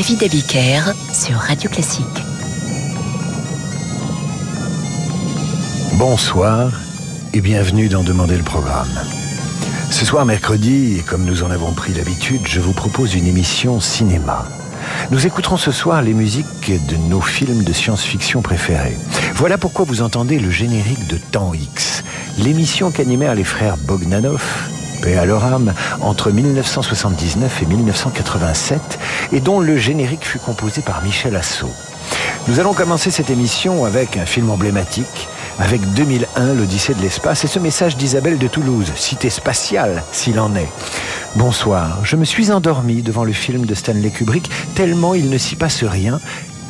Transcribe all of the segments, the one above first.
David Abiker sur Radio Classique. Bonsoir et bienvenue dans Demander le programme. Ce soir mercredi, comme nous en avons pris l'habitude, je vous propose une émission cinéma. Nous écouterons ce soir les musiques de nos films de science-fiction préférés. Voilà pourquoi vous entendez le générique de Temps X, l'émission qu'animèrent les frères Bogdanov, à leur âme, entre 1979 et 1987, et dont le générique fut composé par Michel Assau. Nous allons commencer cette émission avec un film emblématique, avec 2001, l'Odyssée de l'espace, et ce message d'Isabelle de Toulouse, cité spatiale s'il en est. Bonsoir, je me suis endormi devant le film de Stanley Kubrick, tellement il ne s'y passe rien,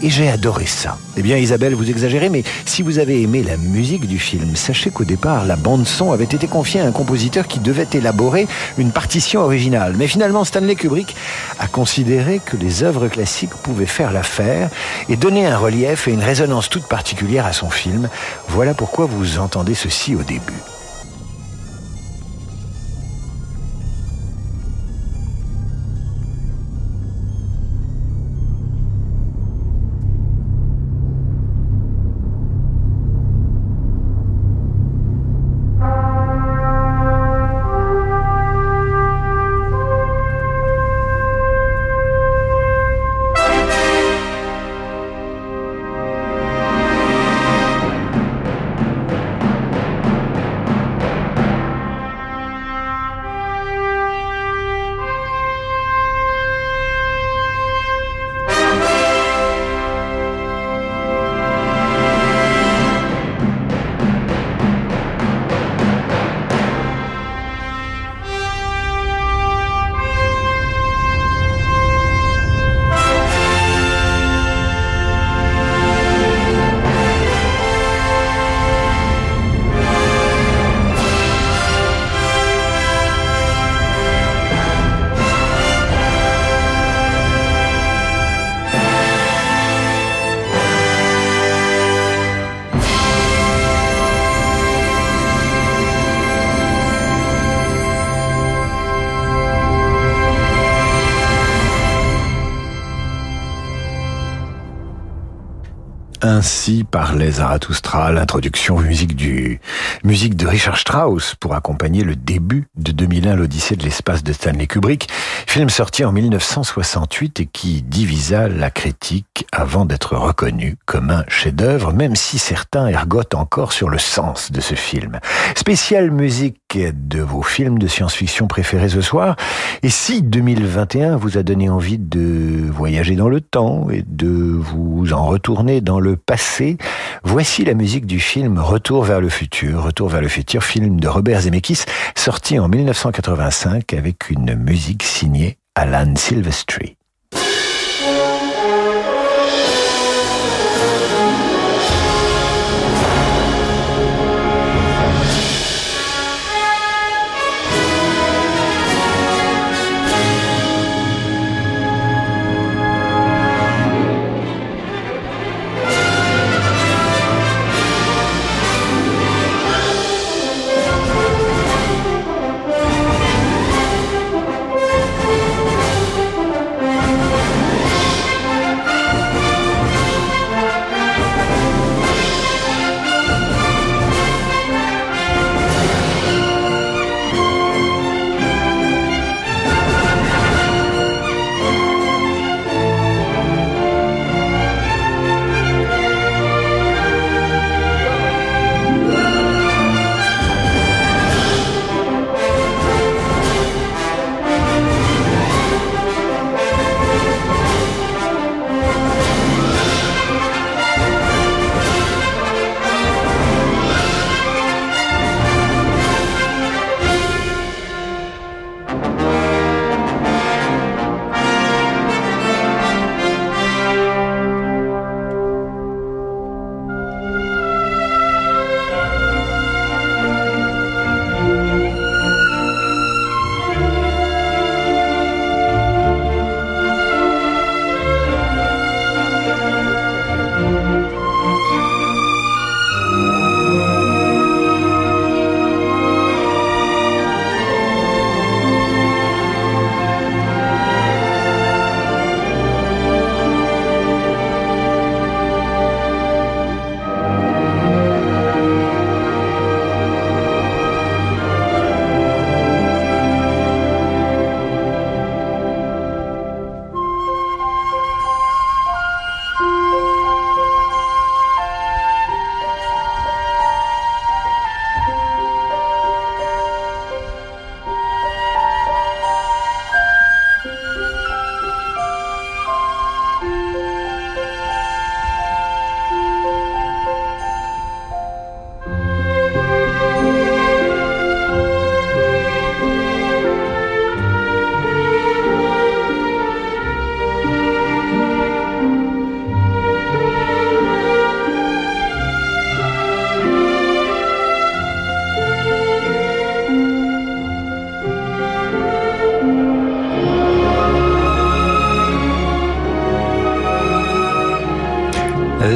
et j'ai adoré ça. Eh bien Isabelle, vous exagérez, mais si vous avez aimé la musique du film, sachez qu'au départ, la bande-son avait été confiée à un compositeur qui devait élaborer une partition originale. Mais finalement, Stanley Kubrick a considéré que les œuvres classiques pouvaient faire l'affaire et donner un relief et une résonance toute particulière à son film. Voilà pourquoi vous entendez ceci au début. Ainsi parlait Zarathustra, l'introduction musique du musique de Richard Strauss pour accompagner le début de 2001 l'Odyssée de l'espace de Stanley Kubrick, film sorti en 1968 et qui divisa la critique avant d'être reconnu comme un chef-d'œuvre, même si certains ergotent encore sur le sens de ce film. Spéciale musique de vos films de science-fiction préférés ce soir. Et si 2021 vous a donné envie de voyager dans le temps et de vous en retourner dans le passé. Voici la musique du film Retour vers le futur. Retour vers le futur, film de Robert Zemeckis, sorti en 1985 avec une musique signée Alan Silvestri.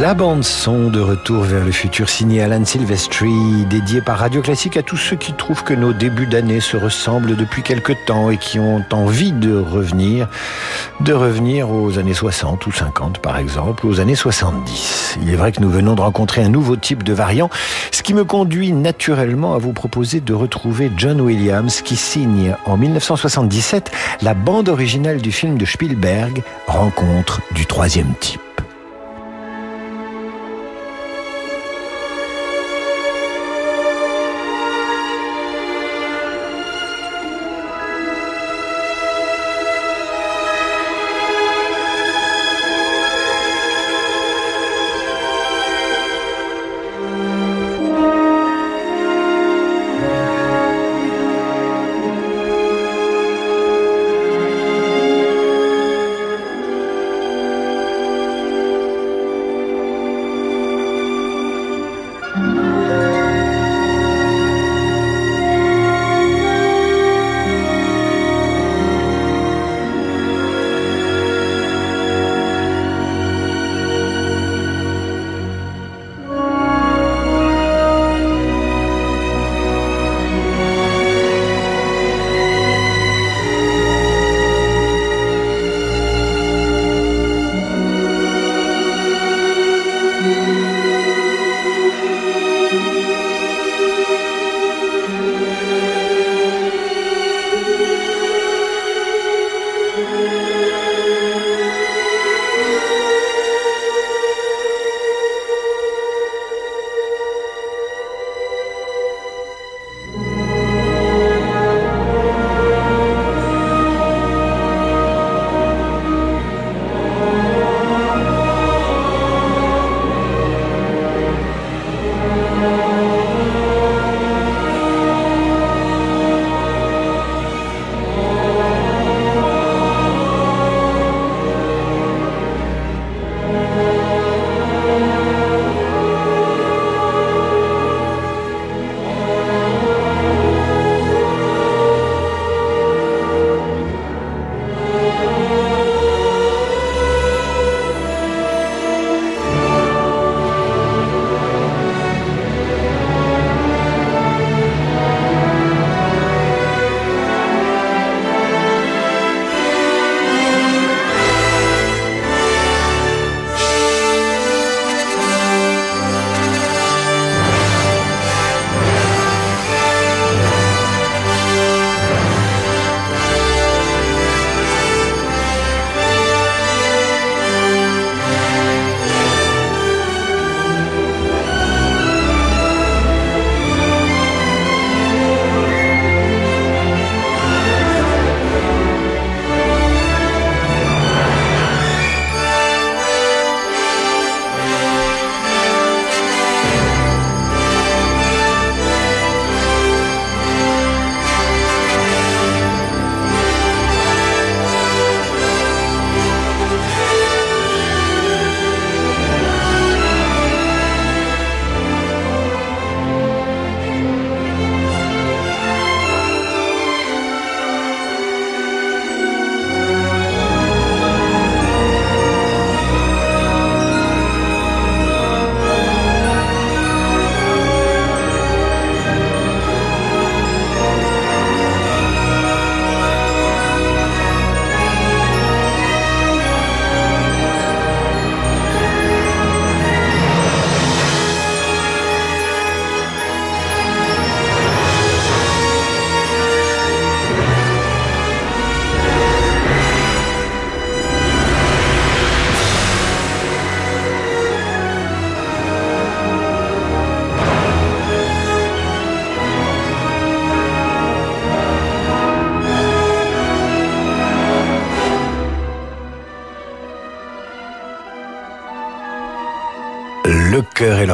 La bande son de Retour vers le futur signé Alan Silvestri, dédié par Radio Classique à tous ceux qui trouvent que nos débuts d'année se ressemblent depuis quelque temps et qui ont envie de revenir, de revenir aux années 60 ou 50 par exemple, aux années 70. Il est vrai que nous venons de rencontrer un nouveau type de variant, ce qui me conduit naturellement à vous proposer de retrouver John Williams qui signe en 1977 la bande originale du film de Spielberg, Rencontre du troisième type.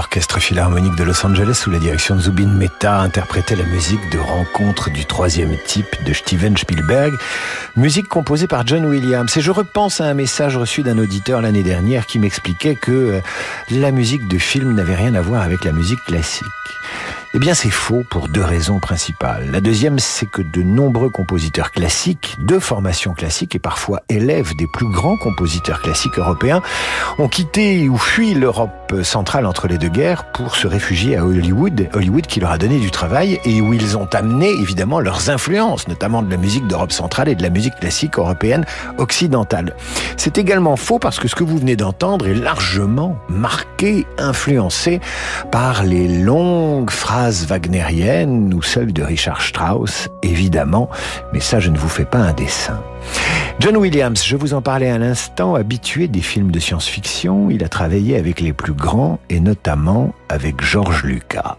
l'Orchestre Philharmonique de Los Angeles sous la direction de Zubin Mehta interprétaient la musique de Rencontre du troisième type de Steven Spielberg, musique composée par John Williams. Et je repense à un message reçu d'un auditeur l'année dernière qui m'expliquait que euh, la musique de film n'avait rien à voir avec la musique classique. Eh bien, c'est faux pour deux raisons principales. La deuxième, c'est que de nombreux compositeurs classiques, de formation classique et parfois élèves des plus grands compositeurs classiques européens, ont quitté ou fui l'Europe centrale entre les deux guerres pour se réfugier à Hollywood, Hollywood qui leur a donné du travail et où ils ont amené évidemment leurs influences, notamment de la musique d'Europe centrale et de la musique classique européenne occidentale. C'est également faux parce que ce que vous venez d'entendre est largement marqué, influencé par les longues phrases wagnérienne ou celle de Richard Strauss, évidemment, mais ça je ne vous fais pas un dessin. John Williams, je vous en parlais à l'instant, habitué des films de science-fiction, il a travaillé avec les plus grands et notamment avec George Lucas.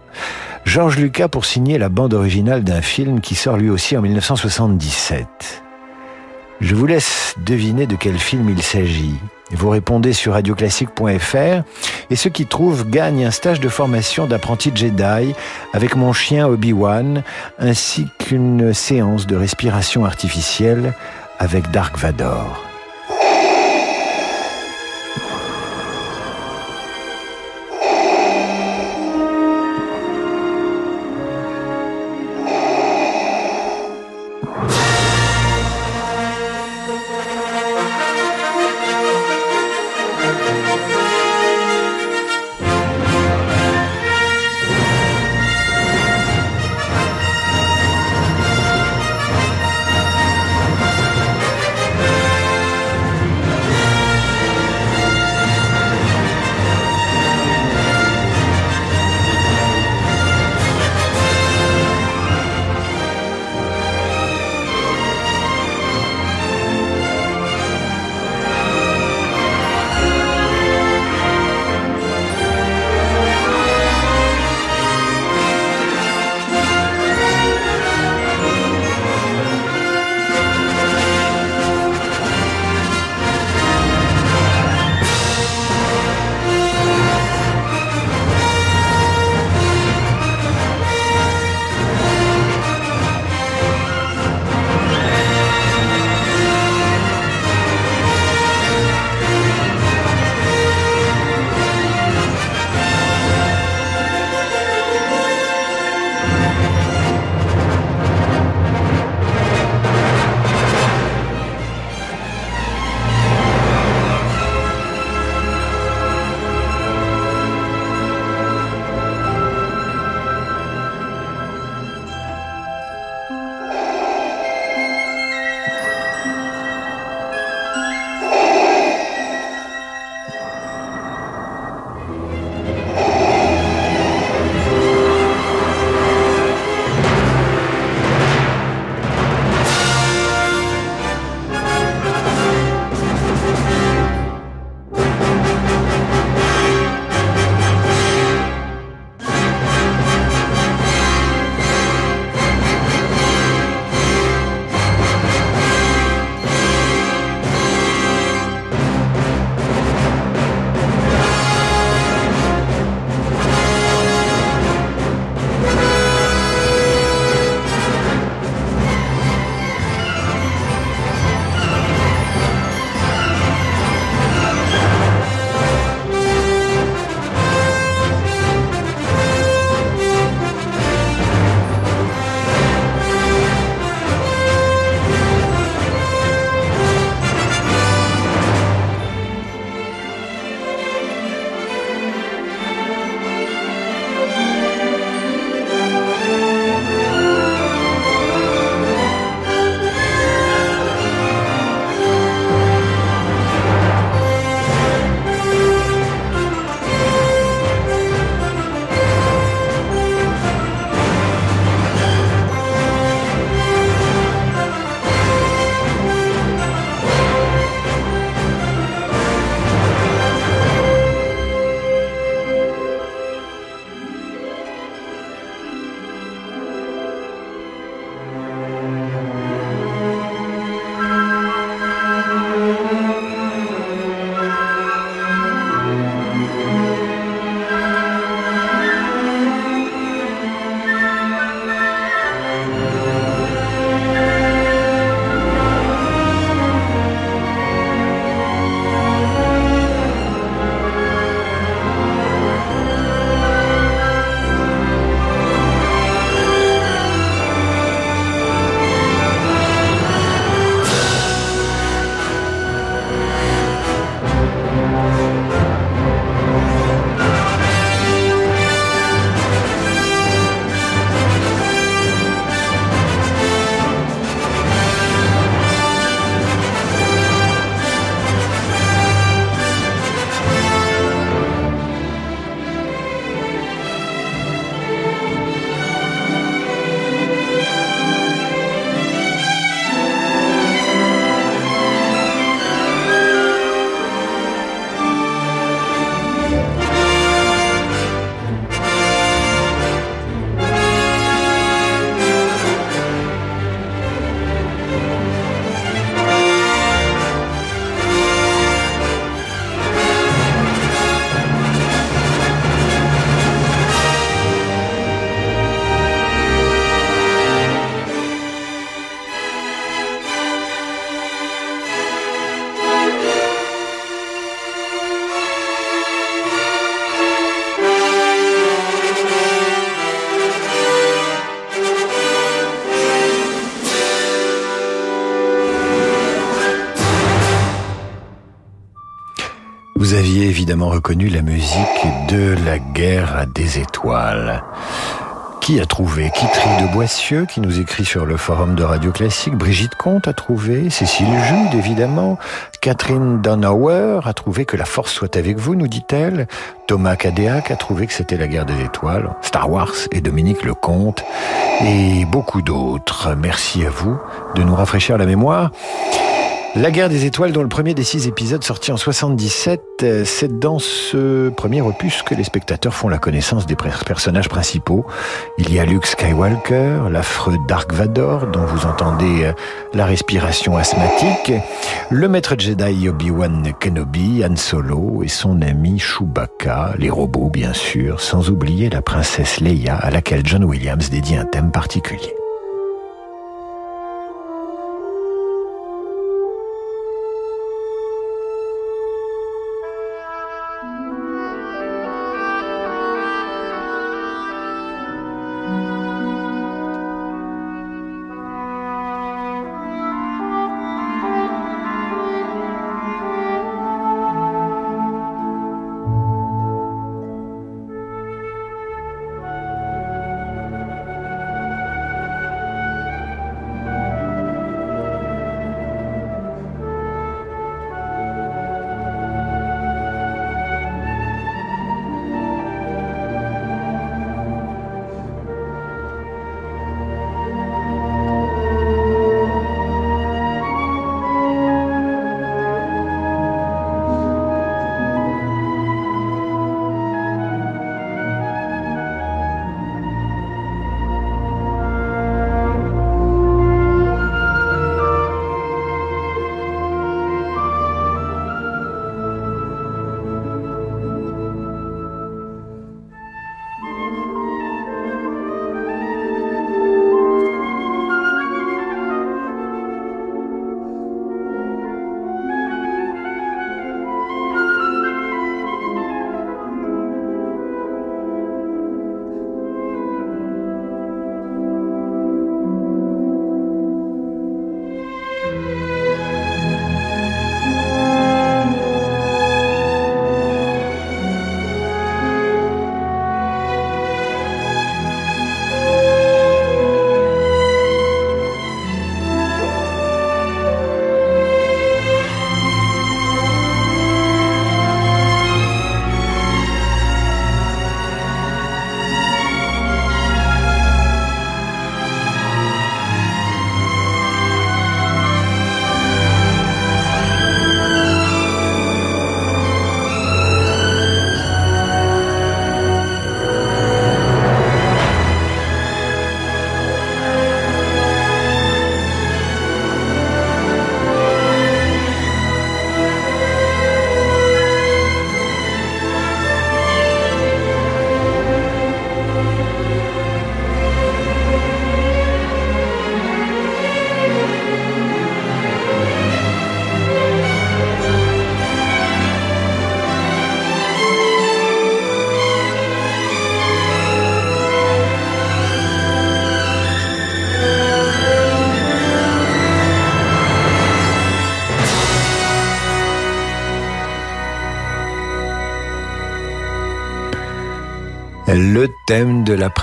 George Lucas pour signer la bande originale d'un film qui sort lui aussi en 1977. Je vous laisse deviner de quel film il s'agit. Vous répondez sur radioclassique.fr et ceux qui trouvent gagnent un stage de formation d'apprenti Jedi avec mon chien Obi-Wan ainsi qu'une séance de respiration artificielle avec Dark Vador. Reconnu la musique de la guerre des étoiles. Qui a trouvé? Kitry de Boissieu, qui nous écrit sur le forum de Radio Classique? Brigitte Comte a trouvé? Cécile Jude, évidemment. Catherine Donauer a trouvé que la force soit avec vous, nous dit-elle. Thomas Cadéac a trouvé que c'était la guerre des étoiles. Star Wars et Dominique Lecomte. Et beaucoup d'autres. Merci à vous de nous rafraîchir la mémoire. La guerre des étoiles, dont le premier des six épisodes sorti en 77, euh, c'est dans ce premier opus que les spectateurs font la connaissance des personnages principaux. Il y a Luke Skywalker, l'affreux Dark Vador, dont vous entendez euh, la respiration asthmatique, le maître Jedi Obi-Wan Kenobi, Han Solo et son ami Chewbacca, les robots bien sûr, sans oublier la princesse Leia à laquelle John Williams dédie un thème particulier.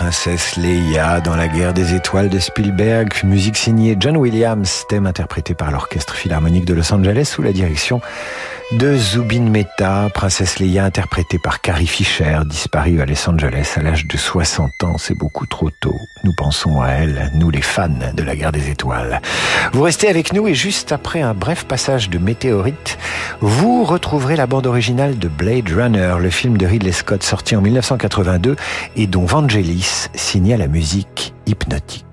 Princesse Leia dans la guerre des étoiles de Spielberg, musique signée John Williams, thème interprété par l'Orchestre Philharmonique de Los Angeles sous la direction de Zubin Mehta, princesse Leia interprétée par Carrie Fisher, disparue à Los Angeles à l'âge de 60 ans. C'est beaucoup trop tôt. Nous pensons à elle, nous les fans de la guerre des étoiles. Vous restez avec nous et juste après un bref passage de météorite, vous retrouverez la bande originale de Blade Runner, le film de Ridley Scott sorti en 1982 et dont Vangelis signa la musique hypnotique.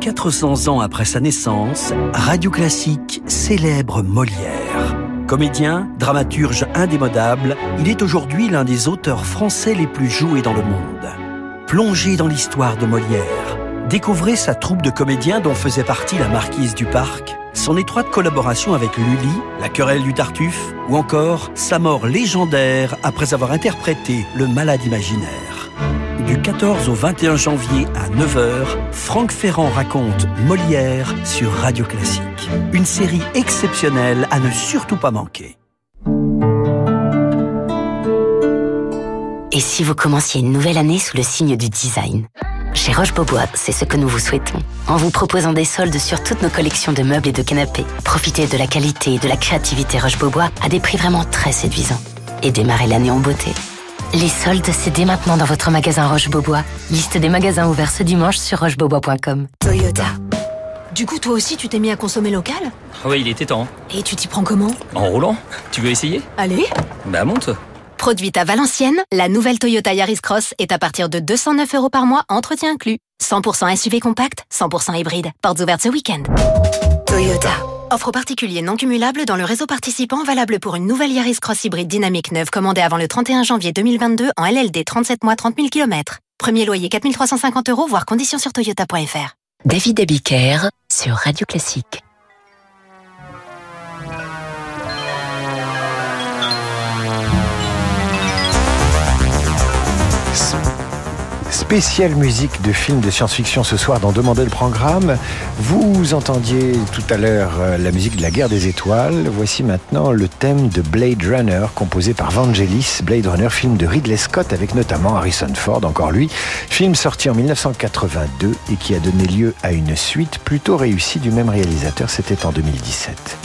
400 ans après sa naissance, Radio Classique célèbre Molière. Comédien, dramaturge indémodable, il est aujourd'hui l'un des auteurs français les plus joués dans le monde. Plongez dans l'histoire de Molière. Découvrez sa troupe de comédiens dont faisait partie la marquise du Parc, son étroite collaboration avec Lully, la querelle du Tartuffe, ou encore sa mort légendaire après avoir interprété le malade imaginaire. Du 14 au 21 janvier à 9h, Franck Ferrand raconte Molière sur Radio Classique. Une série exceptionnelle à ne surtout pas manquer. Et si vous commenciez une nouvelle année sous le signe du design Chez Roche-Beaubois, c'est ce que nous vous souhaitons. En vous proposant des soldes sur toutes nos collections de meubles et de canapés, profitez de la qualité et de la créativité Roche-Beaubois à des prix vraiment très séduisants. Et démarrez l'année en beauté. Les soldes, c'est dès maintenant dans votre magasin Roche-Beaubois. Liste des magasins ouverts ce dimanche sur rochebeaubois.com. Toyota. Du coup, toi aussi, tu t'es mis à consommer local? Oui, il était temps. Et tu t'y prends comment? En roulant? Tu veux essayer? Allez Bah monte Produite à Valenciennes, la nouvelle Toyota Yaris Cross est à partir de 209 euros par mois, entretien inclus. 100% SUV compact, 100% hybride. Portes ouvertes ce week-end. Toyota. Offre particulier non cumulable dans le réseau participant valable pour une nouvelle Yaris Cross hybride dynamique neuve commandée avant le 31 janvier 2022 en LLD 37 mois 30 000 km. Premier loyer 4350 euros, voire conditions sur toyota.fr. David Abiker sur Radio Classique. Spéciale musique de films de science-fiction ce soir dans Demander le programme. Vous entendiez tout à l'heure euh, la musique de la guerre des étoiles. Voici maintenant le thème de Blade Runner composé par Vangelis. Blade Runner, film de Ridley Scott avec notamment Harrison Ford, encore lui. Film sorti en 1982 et qui a donné lieu à une suite plutôt réussie du même réalisateur. C'était en 2017.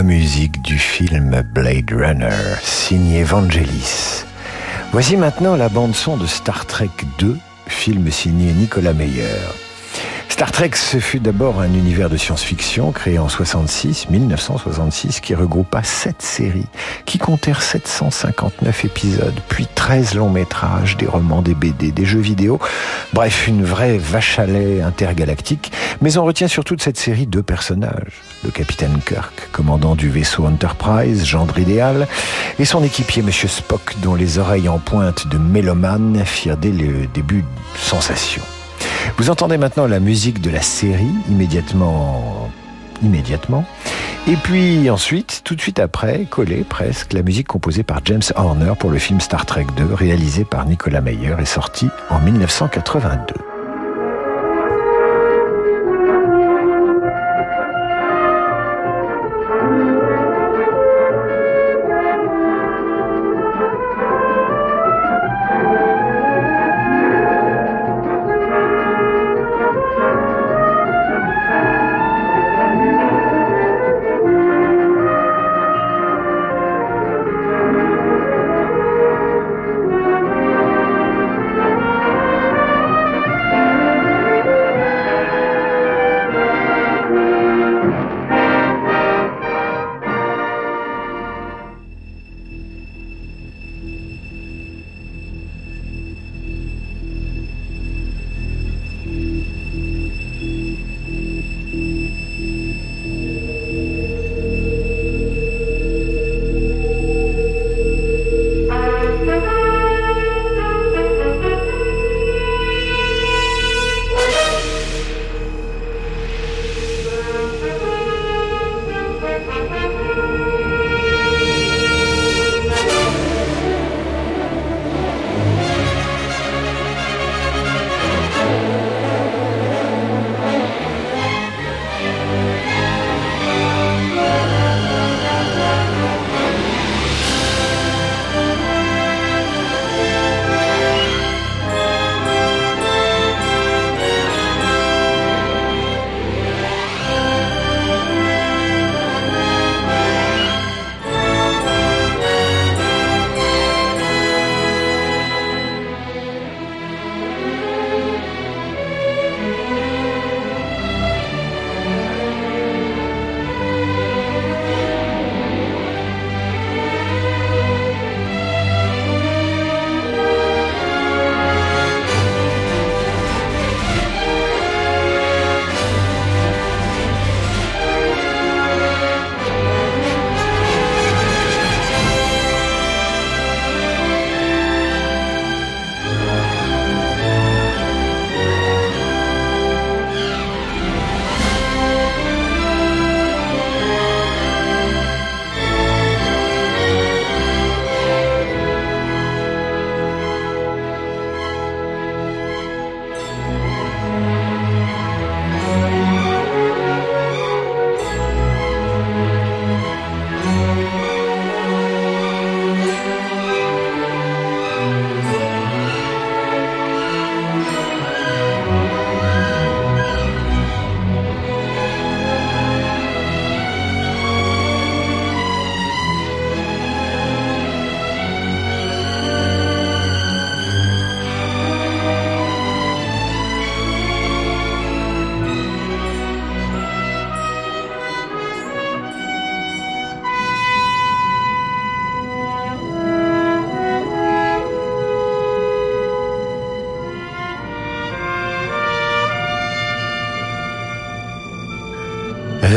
La musique du film Blade Runner, signé Vangelis. Voici maintenant la bande-son de Star Trek 2, film signé Nicolas Meyer. Star Trek, ce fut d'abord un univers de science-fiction créé en 66, 1966, qui regroupa sept séries, qui comptèrent 759 épisodes, puis 13 longs métrages, des romans, des BD, des jeux vidéo. Bref, une vraie vache à lait intergalactique. Mais on retient surtout de cette série deux personnages. Le capitaine Kirk, commandant du vaisseau Enterprise, gendre idéal, et son équipier Monsieur Spock, dont les oreilles en pointe de mélomane firent dès le début sensation. Vous entendez maintenant la musique de la série immédiatement immédiatement. Et puis ensuite, tout de suite après, collé presque, la musique composée par James Horner pour le film Star Trek 2, réalisé par Nicolas Meyer et sorti en 1982.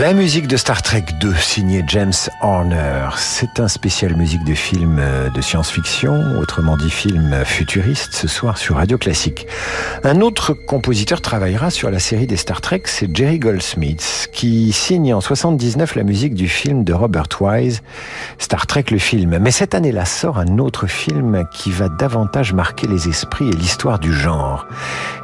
La musique de Star Trek 2, signée James Horner, c'est un spécial musique de film euh, de science-fiction, autrement dit film futuriste, ce soir sur Radio Classique. Un autre compositeur travaillera sur la série des Star Trek, c'est Jerry Goldsmith, qui signe en 79 la musique du film de Robert Wise, Star Trek le film. Mais cette année-là sort un autre film qui va davantage marquer les esprits et l'histoire du genre.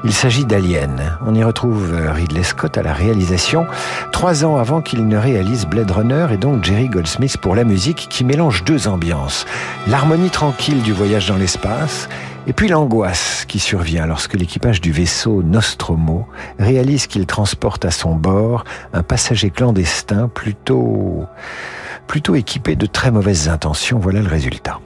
Il s'agit d'Alien. On y retrouve euh, Ridley Scott à la réalisation, trois ans qu'il ne réalise Blade Runner et donc Jerry Goldsmith pour la musique qui mélange deux ambiances. L'harmonie tranquille du voyage dans l'espace Et puis l'angoisse qui survient lorsque l'équipage du vaisseau Nostromo réalise qu'il transporte à son bord un passager clandestin plutôt, plutôt équipé de très mauvaises intentions. Voilà le résultat.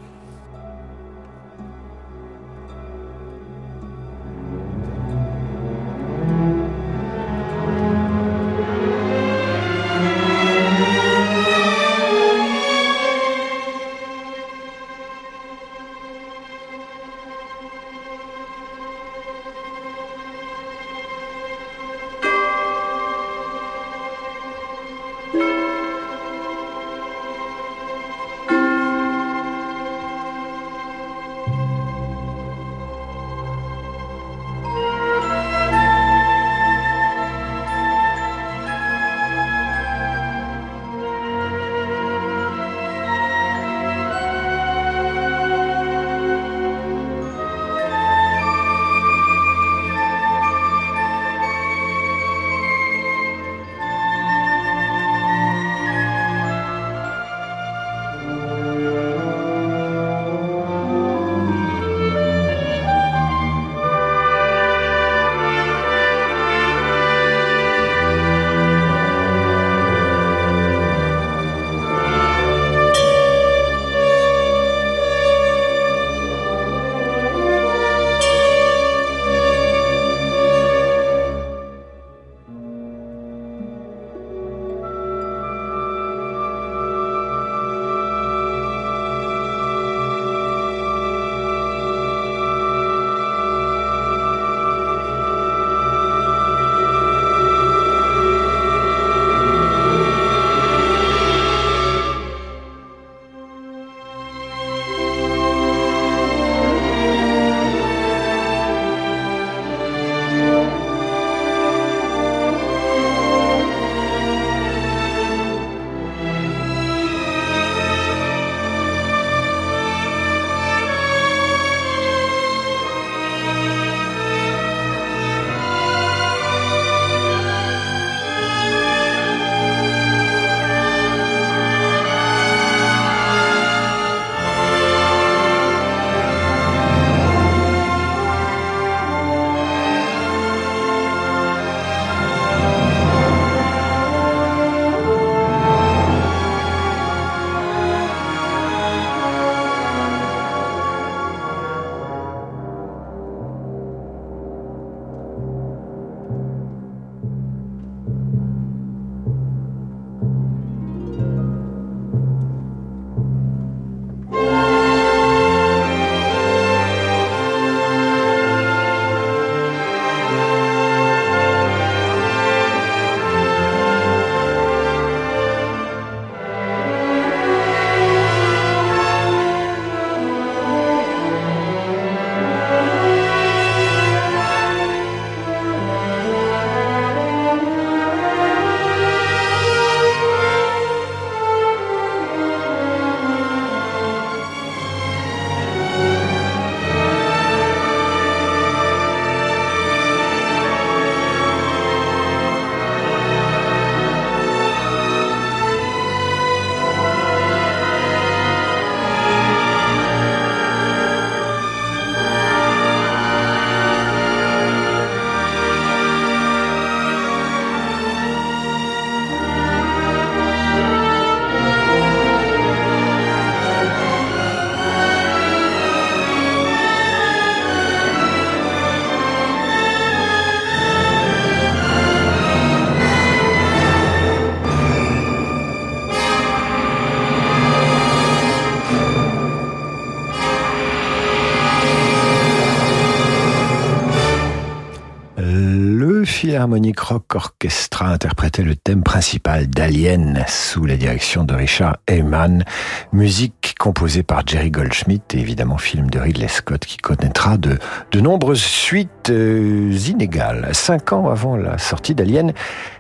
Philharmonic Rock Orchestra interprétait le thème principal d'Alien sous la direction de Richard Heyman, musique composée par Jerry Goldschmidt et évidemment film de Ridley Scott qui connaîtra de, nombreuses suites euh, inégales. Cinq ans avant la sortie d'Alien,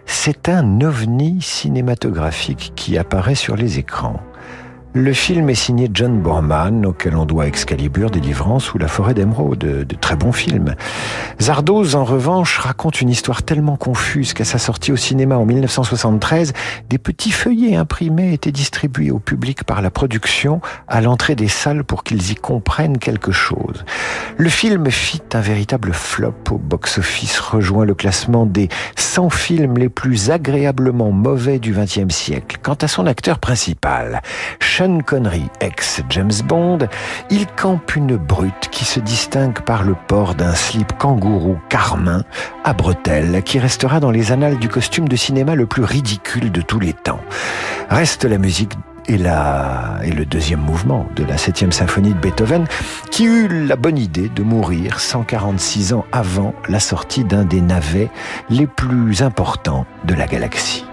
c'est un ovni cinématographique qui apparaît sur les écrans. Le film est signé John Borman, auquel on doit Excalibur, Délivrance ou La forêt d'émeraude, de, de, très bons films. Zardoz, en revanche, raconte une histoire tellement confuse qu'à sa sortie au cinéma en 1973, des petits feuillets imprimés étaient distribués au public par la production à l'entrée des salles pour qu'ils y comprennent quelque chose. Le film fit un véritable flop au box-office, rejoint le classement des 100 films les plus agréablement mauvais du XXe siècle. Quant à son acteur principal, Sean Connery, ex-James Bond, il campe une brute qui se distingue par le port d'un slip kangourou carmin à bretelles qui restera dans les annales du costume de cinéma le plus ridicule de tous les temps. Reste la musique et, la, et le deuxième mouvement de la septième symphonie de Beethoven, qui eut la bonne idée de mourir 146 ans avant la sortie d'un des navets les plus importants de la galaxie.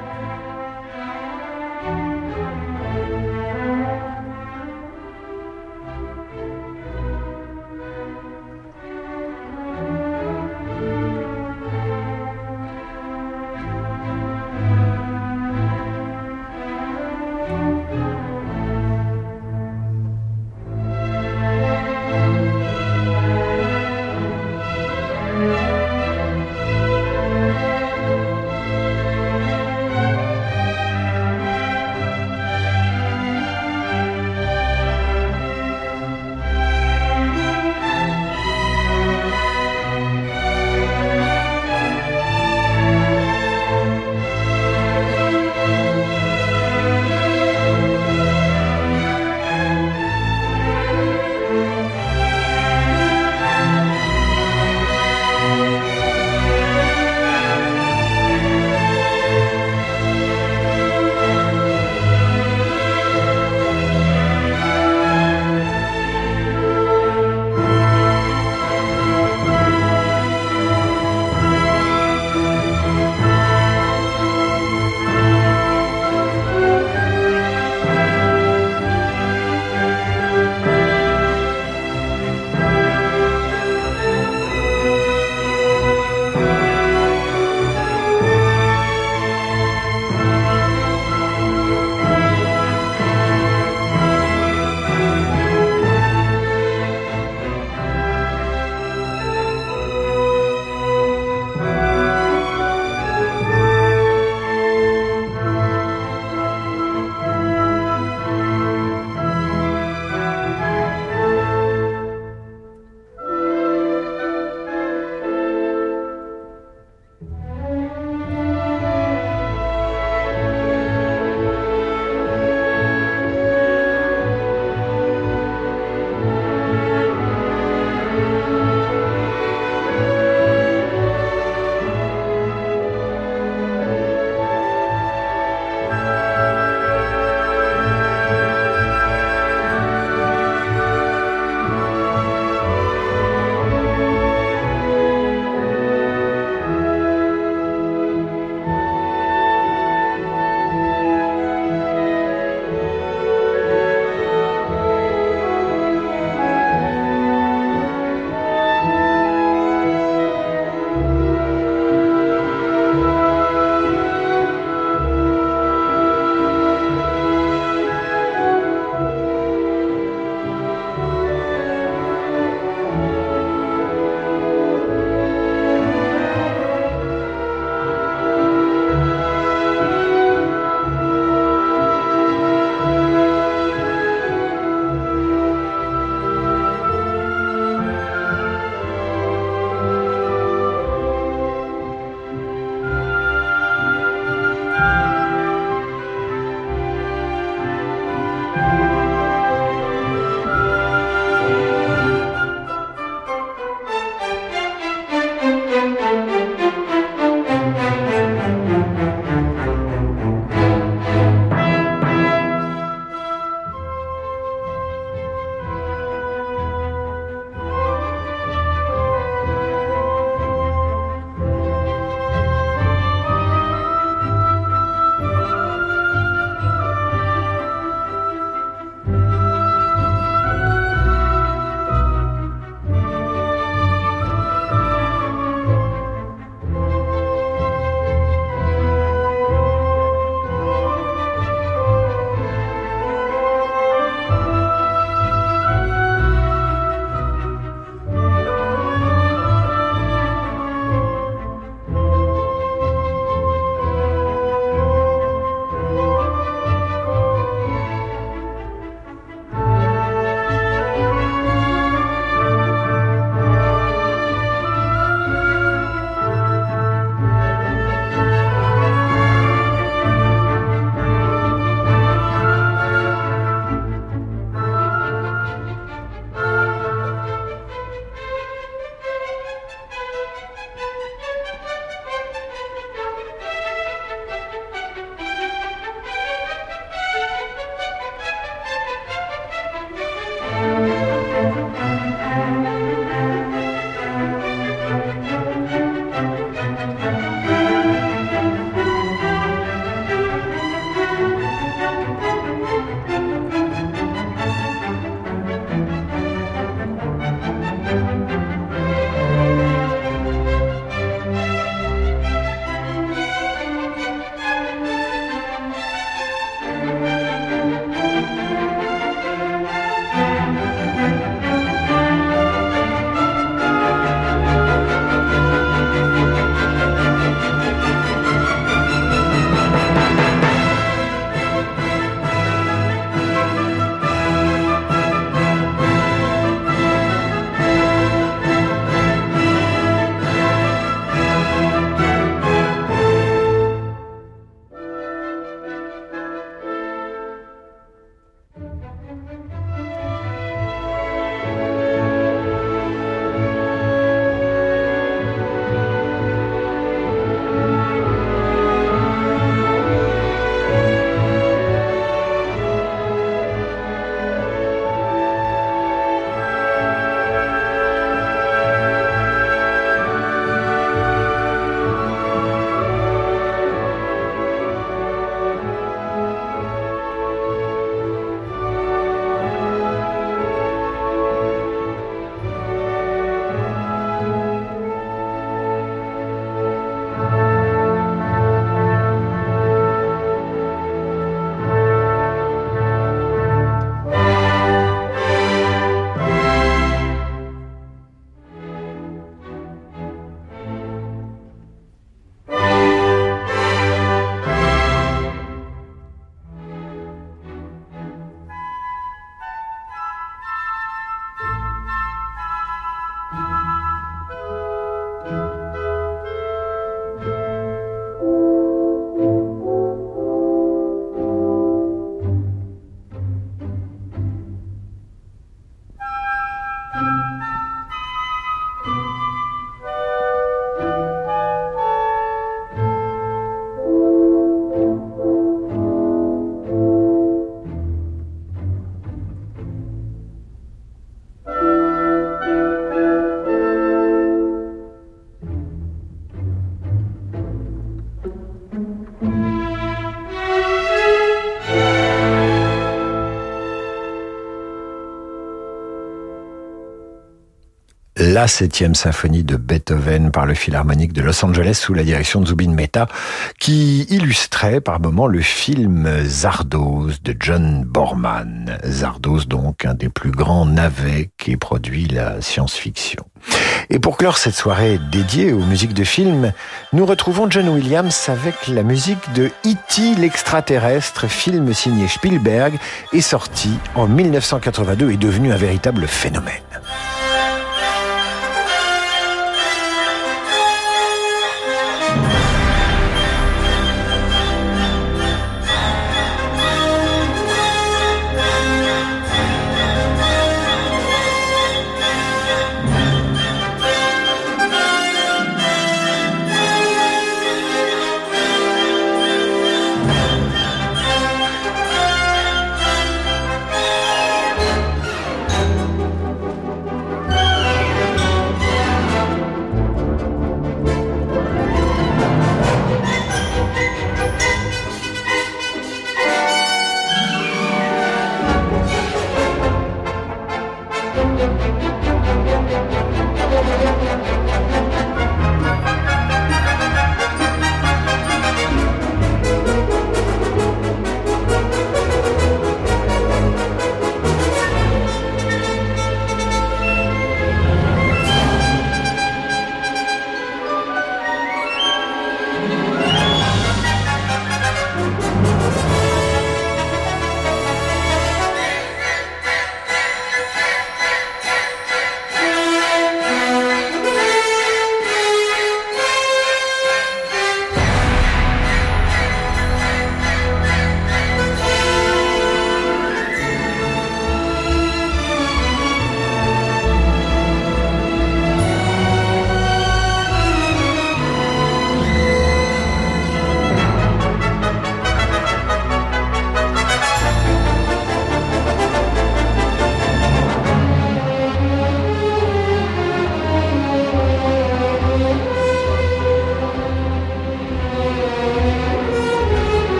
La septième symphonie de Beethoven par le Philharmonique de Los Angeles sous la direction de Zubin Mehta, qui illustrait par moments le film Zardoz de John Borman. Zardoz donc, un des plus grands navets qui produit la science-fiction. Et pour clore cette soirée dédiée aux musiques de films, nous retrouvons John Williams avec la musique de E.T. l'extraterrestre, film signé Spielberg, est sorti en 1982 et devenu un véritable phénomène.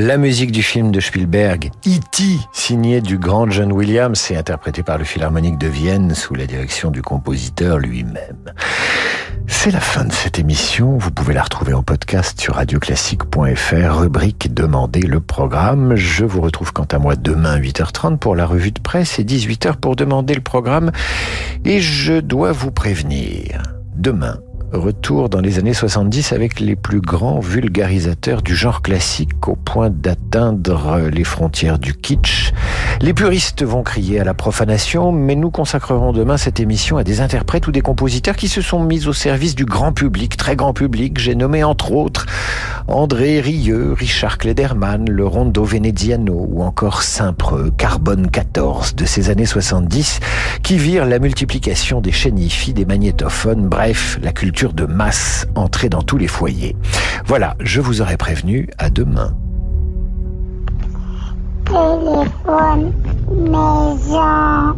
La musique du film de Spielberg, E.T., signée du grand John Williams et interprétée par le Philharmonique de Vienne sous la direction du compositeur lui-même. C'est la fin de cette émission. Vous pouvez la retrouver en podcast sur radioclassique.fr, rubrique Demandez le programme. Je vous retrouve quant à moi demain à 8h30 pour la revue de presse et 18h pour demander le programme. Et je dois vous prévenir, demain, retour dans les années 70 avec les plus grands vulgarisateurs du genre classique au point d'atteindre les frontières du kitsch. Les puristes vont crier à la profanation, mais nous consacrerons demain cette émission à des interprètes ou des compositeurs qui se sont mis au service du grand public, très grand public. J'ai nommé entre autres André Rieu, Richard Klederman, le Rondo Veneziano ou encore Saint-Preux, Carbone 14 de ces années 70 qui virent la multiplication des chaînes des magnétophones, bref, la culture de masse entrée dans tous les foyers. Voilà, je vous aurais prévenu, à demain. Téléphone maison.